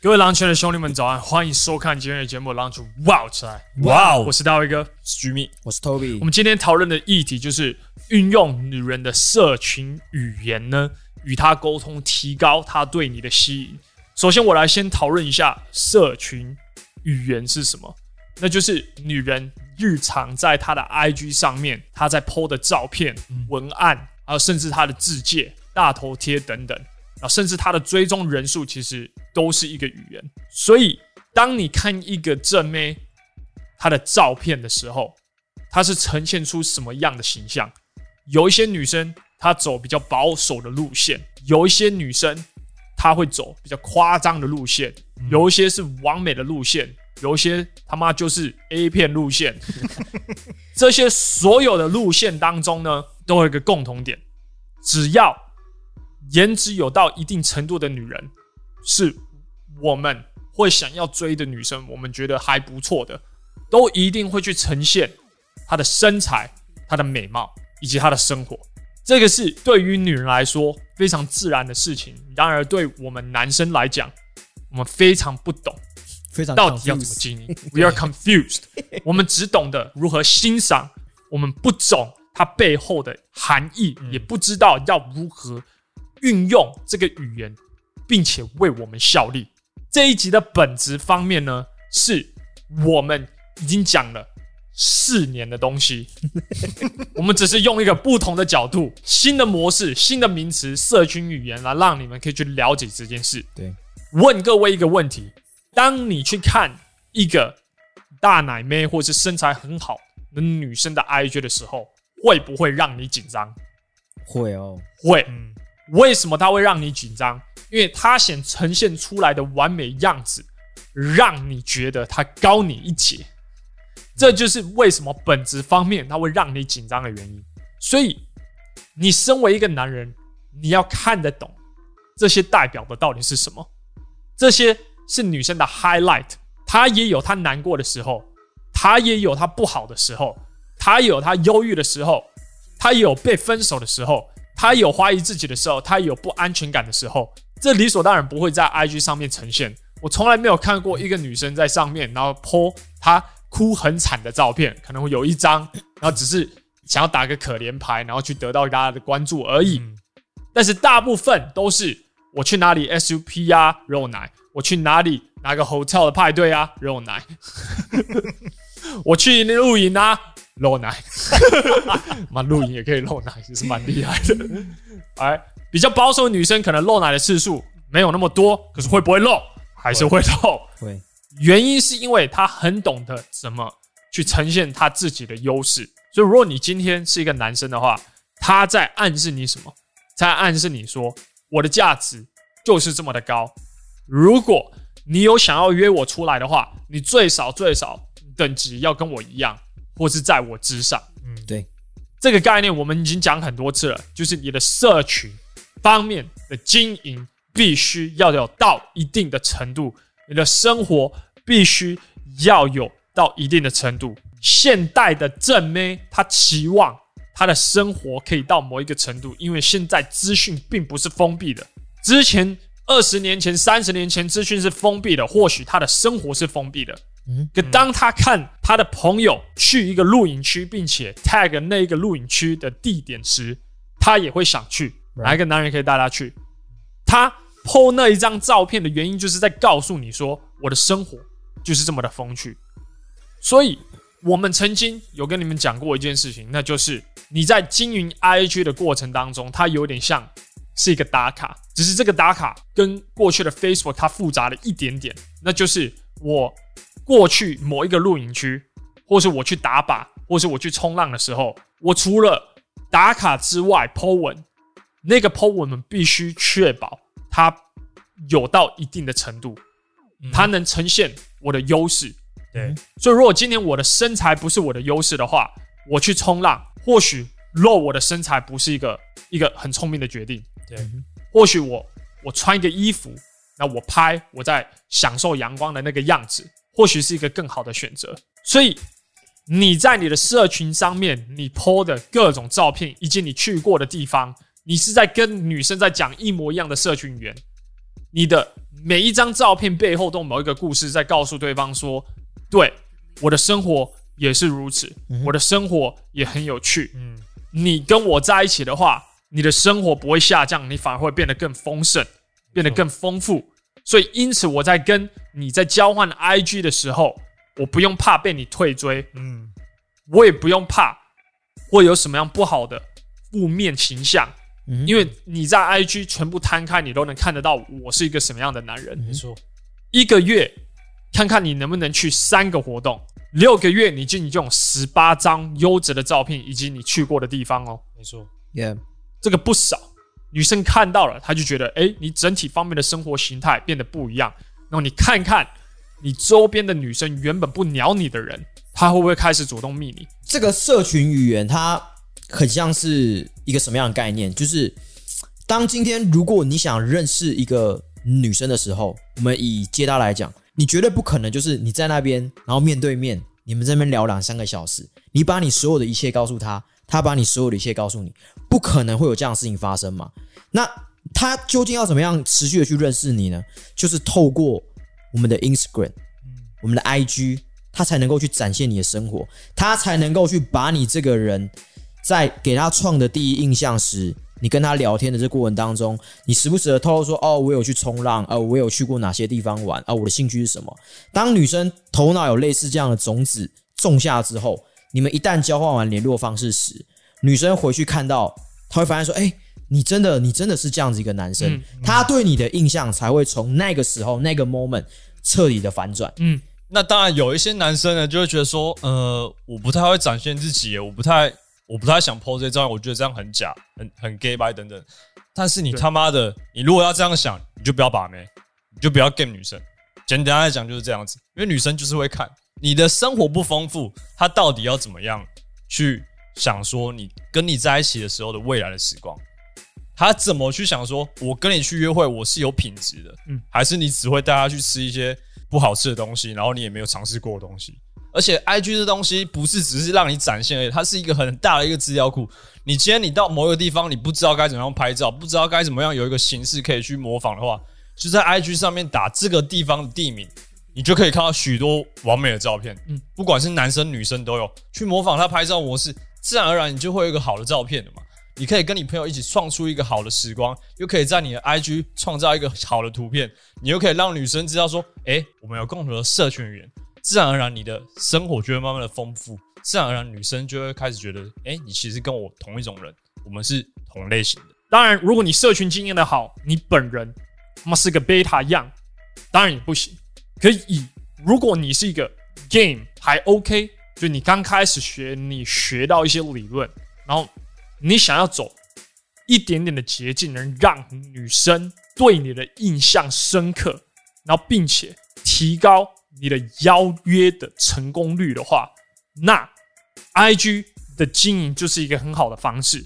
各位狼圈的兄弟们，早安！欢迎收看今天的节目《狼族哇起来》。哇哦！我是大卫哥，是 Jimmy，我是 Toby。我们今天讨论的议题就是运用女人的社群语言呢，与她沟通，提高她对你的吸引。首先，我来先讨论一下社群语言是什么，那就是女人日常在她的 IG 上面，她在 PO 的照片、文案，还有甚至她的字介、大头贴等等。啊，甚至他的追踪人数其实都是一个语言，所以当你看一个正妹她的照片的时候，她是呈现出什么样的形象？有一些女生她走比较保守的路线，有一些女生她会走比较夸张的路线，有一些是完美的路线，有一些他妈就是 A 片路线。这些所有的路线当中呢，都有一个共同点，只要。颜值有到一定程度的女人，是我们会想要追的女生。我们觉得还不错的，都一定会去呈现她的身材、她的美貌以及她的生活。这个是对于女人来说非常自然的事情。然而，对我们男生来讲，我们非常不懂，非常到底要怎么经营。We are confused。我们只懂得如何欣赏，我们不懂它背后的含义，也不知道要如何。运用这个语言，并且为我们效力。这一集的本质方面呢，是我们已经讲了四年的东西，我们只是用一个不同的角度、新的模式、新的名词、社群语言来让你们可以去了解这件事。对，问各位一个问题：当你去看一个大奶妹或是身材很好的女生的 IG 的时候，会不会让你紧张？会哦，会。嗯为什么他会让你紧张？因为他想呈现出来的完美样子，让你觉得他高你一截。这就是为什么本质方面他会让你紧张的原因。所以，你身为一个男人，你要看得懂这些代表的到底是什么。这些是女生的 highlight，她也有她难过的时候，她也有她不好的时候，她也有她忧郁的时候，她也有被分手的时候。他有怀疑自己的时候，他有不安全感的时候，这理所当然不会在 IG 上面呈现。我从来没有看过一个女生在上面，然后 po 她哭很惨的照片，可能会有一张，然后只是想要打个可怜牌，然后去得到大家的关注而已。但是大部分都是我去哪里 SUP 啊，肉奶；我去哪里哪个 hotel 的派对啊，肉奶；我去那露营啊。露奶，妈露营也可以露奶，其实蛮厉害的。哎，比较保守的女生可能露奶的次数没有那么多，可是会不会露？还是会露。会。原因是因为她很懂得怎么去呈现她自己的优势。所以，如果你今天是一个男生的话，他在暗示你什么？在暗示你说，我的价值就是这么的高。如果你有想要约我出来的话，你最少最少等级要跟我一样。或是在我之上，嗯，对，这个概念我们已经讲很多次了，就是你的社群方面的经营必须要有到一定的程度，你的生活必须要有到一定的程度。现代的正妹，她期望她的生活可以到某一个程度，因为现在资讯并不是封闭的。之前二十年前、三十年前，资讯是封闭的，或许她的生活是封闭的。可当他看他的朋友去一个露营区，并且 tag 那个露营区的地点时，他也会想去。哪一个男人可以带他去？他 po 那一张照片的原因，就是在告诉你说，我的生活就是这么的风趣。所以，我们曾经有跟你们讲过一件事情，那就是你在经营 IG 的过程当中，它有点像是一个打卡，只是这个打卡跟过去的 Facebook 它复杂了一点点，那就是我。过去某一个露营区，或是我去打靶，或是我去冲浪的时候，我除了打卡之外，po 文，那个 po 文们必须确保它有到一定的程度，它能呈现我的优势。对，所以如果今天我的身材不是我的优势的话，我去冲浪，或许露我的身材不是一个一个很聪明的决定。对，或许我我穿一个衣服，那我拍我在享受阳光的那个样子。或许是一个更好的选择，所以你在你的社群上面，你 po 的各种照片，以及你去过的地方，你是在跟女生在讲一模一样的社群语言，你的每一张照片背后都有某一个故事在告诉对方说，对，我的生活也是如此，嗯、我的生活也很有趣。嗯，你跟我在一起的话，你的生活不会下降，你反而会变得更丰盛，变得更丰富。嗯、所以，因此我在跟你在交换 IG 的时候，我不用怕被你退追，嗯，我也不用怕会有什么样不好的负面形象。因为你在 IG 全部摊开，你都能看得到我是一个什么样的男人。没错，一个月看看你能不能去三个活动，六个月你就你就有十八张优质的照片以及你去过的地方哦。没错，Yeah，这个不少。女生看到了，她就觉得，哎，你整体方面的生活形态变得不一样。然后你看看你周边的女生原本不鸟你的人，她会不会开始主动密你？这个社群语言它。很像是一个什么样的概念？就是当今天如果你想认识一个女生的时候，我们以接她来讲，你绝对不可能就是你在那边，然后面对面，你们在那边聊两三个小时，你把你所有的一切告诉她，她把你所有的一切告诉你，不可能会有这样的事情发生嘛？那他究竟要怎么样持续的去认识你呢？就是透过我们的 Instagram，我们的 IG，他才能够去展现你的生活，他才能够去把你这个人。在给他创的第一印象时，你跟他聊天的这过程当中，你时不时的透露说：“哦，我有去冲浪，哦，我有去过哪些地方玩，啊，我的兴趣是什么？”当女生头脑有类似这样的种子种下之后，你们一旦交换完联络方式时，女生回去看到，她会发现说：“哎，你真的，你真的是这样子一个男生。”她对你的印象才会从那个时候那个 moment 彻底的反转。嗯，那当然有一些男生呢，就会觉得说：“呃，我不太会展现自己，我不太。”我不太想 po 这张，我觉得这样很假，很很 gay 白等等。但是你他妈的，你如果要这样想，你就不要把妹，你就不要 game 女生。简单来讲就是这样子，因为女生就是会看你的生活不丰富，她到底要怎么样去想说你跟你在一起的时候的未来的时光，他怎么去想说我跟你去约会我是有品质的，嗯，还是你只会带他去吃一些不好吃的东西，然后你也没有尝试过的东西。而且，IG 这东西不是只是让你展现而已，它是一个很大的一个资料库。你今天你到某一个地方，你不知道该怎么样拍照，不知道该怎么样有一个形式可以去模仿的话，就在 IG 上面打这个地方的地名，你就可以看到许多完美的照片。嗯，不管是男生女生都有去模仿他拍照模式，自然而然你就会有一个好的照片的嘛。你可以跟你朋友一起创出一个好的时光，又可以在你的 IG 创造一个好的图片，你又可以让女生知道说，诶，我们有共同的社群语言。自然而然，你的生活就会慢慢的丰富。自然而然，女生就会开始觉得，哎、欸，你其实跟我同一种人，我们是同类型的。当然，如果你社群经验的好，你本人他妈是个贝塔样，当然也不行。可以，如果你是一个 game 还 OK，就你刚开始学，你学到一些理论，然后你想要走一点点的捷径，能让女生对你的印象深刻，然后并且提高。你的邀约的成功率的话，那 IG 的经营就是一个很好的方式。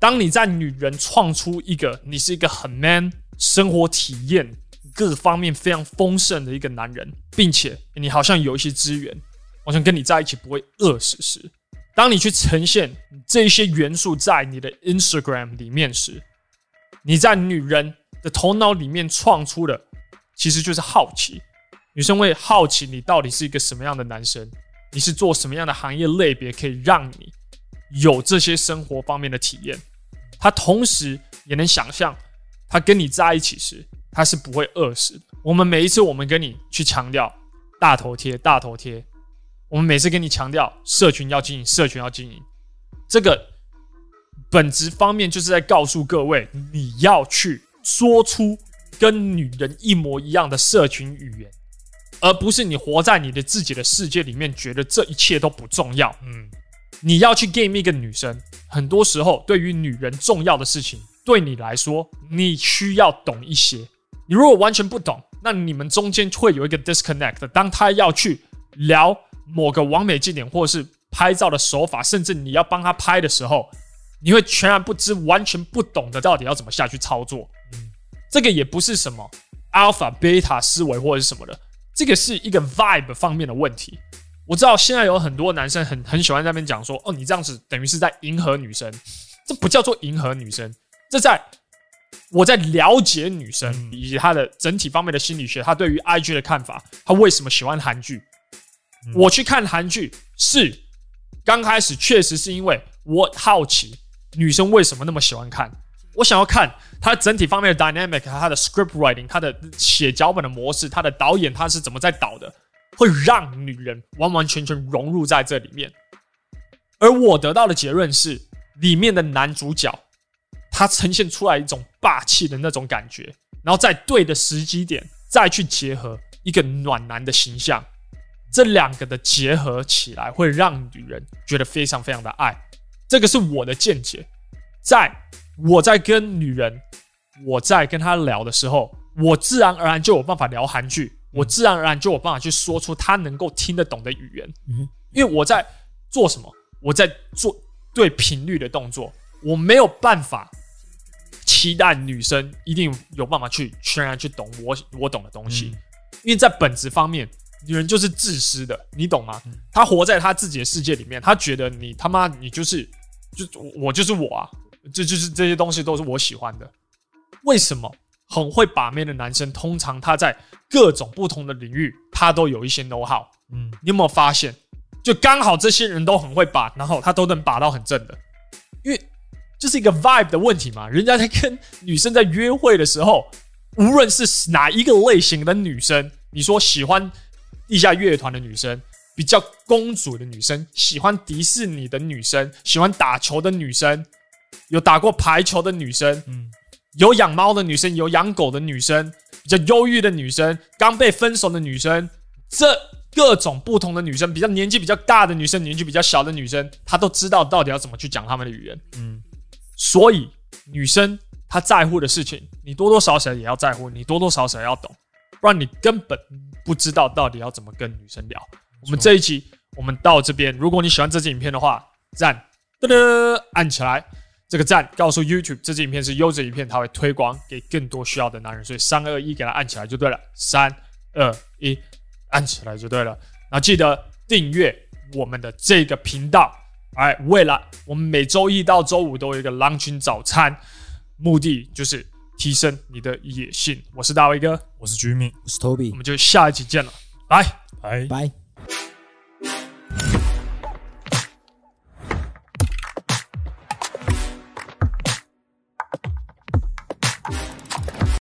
当你在女人创出一个你是一个很 man 生活体验各方面非常丰盛的一个男人，并且你好像有一些资源，好像跟你在一起不会饿死时，当你去呈现这些元素在你的 Instagram 里面时，你在女人的头脑里面创出的其实就是好奇。女生会好奇你到底是一个什么样的男生，你是做什么样的行业类别，可以让你有这些生活方面的体验。她同时也能想象，她跟你在一起时，她是不会饿死的。我们每一次我们跟你去强调大头贴，大头贴，我们每次跟你强调社群要经营，社群要经营，这个本质方面就是在告诉各位，你要去说出跟女人一模一样的社群语言。而不是你活在你的自己的世界里面，觉得这一切都不重要。嗯，你要去 game 一个女生，很多时候对于女人重要的事情，对你来说，你需要懂一些。你如果完全不懂，那你们中间会有一个 disconnect。当他要去聊某个完美景点，或者是拍照的手法，甚至你要帮他拍的时候，你会全然不知，完全不懂得到底要怎么下去操作。嗯，这个也不是什么 alpha beta 思维或者是什么的。这个是一个 vibe 方面的问题。我知道现在有很多男生很很喜欢在那边讲说：“哦，你这样子等于是在迎合女生。”这不叫做迎合女生，这在我在了解女生嗯以及她的整体方面的心理学，她对于 IG 的看法，她为什么喜欢韩剧。嗯我去看韩剧是刚开始确实是因为我好奇女生为什么那么喜欢看，我想要看她整体方面的 dynamic，她的 script writing，她的写脚本的模式，她的导演她是怎么在导的，会让女人完完全全融入在这里面。而我得到的结论是，里面的男主角他呈现出来一种霸气的那种感觉，然后在对的时机点再去结合一个暖男的形象。这两个的结合起来，会让女人觉得非常非常的爱。这个是我的见解。在我在跟女人，我在跟她聊的时候，我自然而然就有办法聊韩剧，我自然而然就有办法去说出她能够听得懂的语言。嗯，因为我在做什么？我在做对频率的动作，我没有办法期待女生一定有办法去全然去懂我我懂的东西，嗯因为在本质方面。女人就是自私的，你懂吗？她活在她自己的世界里面，她觉得你他妈你就是就我就是我啊，这就，是这些东西都是我喜欢的。为什么很会把妹的男生，通常他在各种不同的领域，他都有一些 know how？嗯，你有没有发现？就刚好这些人都很会把，然后他都能把到很正的，就是一个 vibe 的问题嘛。人家在跟女生在约会的时候，无论是哪一个类型的女生，你说喜欢。地下乐团的女生，比较公主的女生，喜欢迪士尼的女生，喜欢打球的女生，有打过排球的女生，嗯，有养猫的女生，有养狗的女生，比较忧郁的女生，刚被分手的女生，这各种不同的女生，比较年纪比较大的女生，年纪比较小的女生，她都知道到底要怎么去讲她们的语言。嗯，所以女生她在乎的事情，你多多少少也要在乎，你多多少少也要懂，不然你根本。不知道到底要怎么跟女生聊。我们这一集我们到这边，如果你喜欢这支影片的话，赞噔噔按起来，这个赞告诉 YouTube 这支影片是优质影片，它会推广给更多需要的男人。所以三二一给它按起来就对了，三二一按起来就对了。然后记得订阅我们的这个频道，哎，未来我们每周一到周五都有一个狼群早餐，目的就是。提升你的野性，我是大卫哥，我是 Jimmy，我是 Toby，我们就下一集见了，拜拜拜。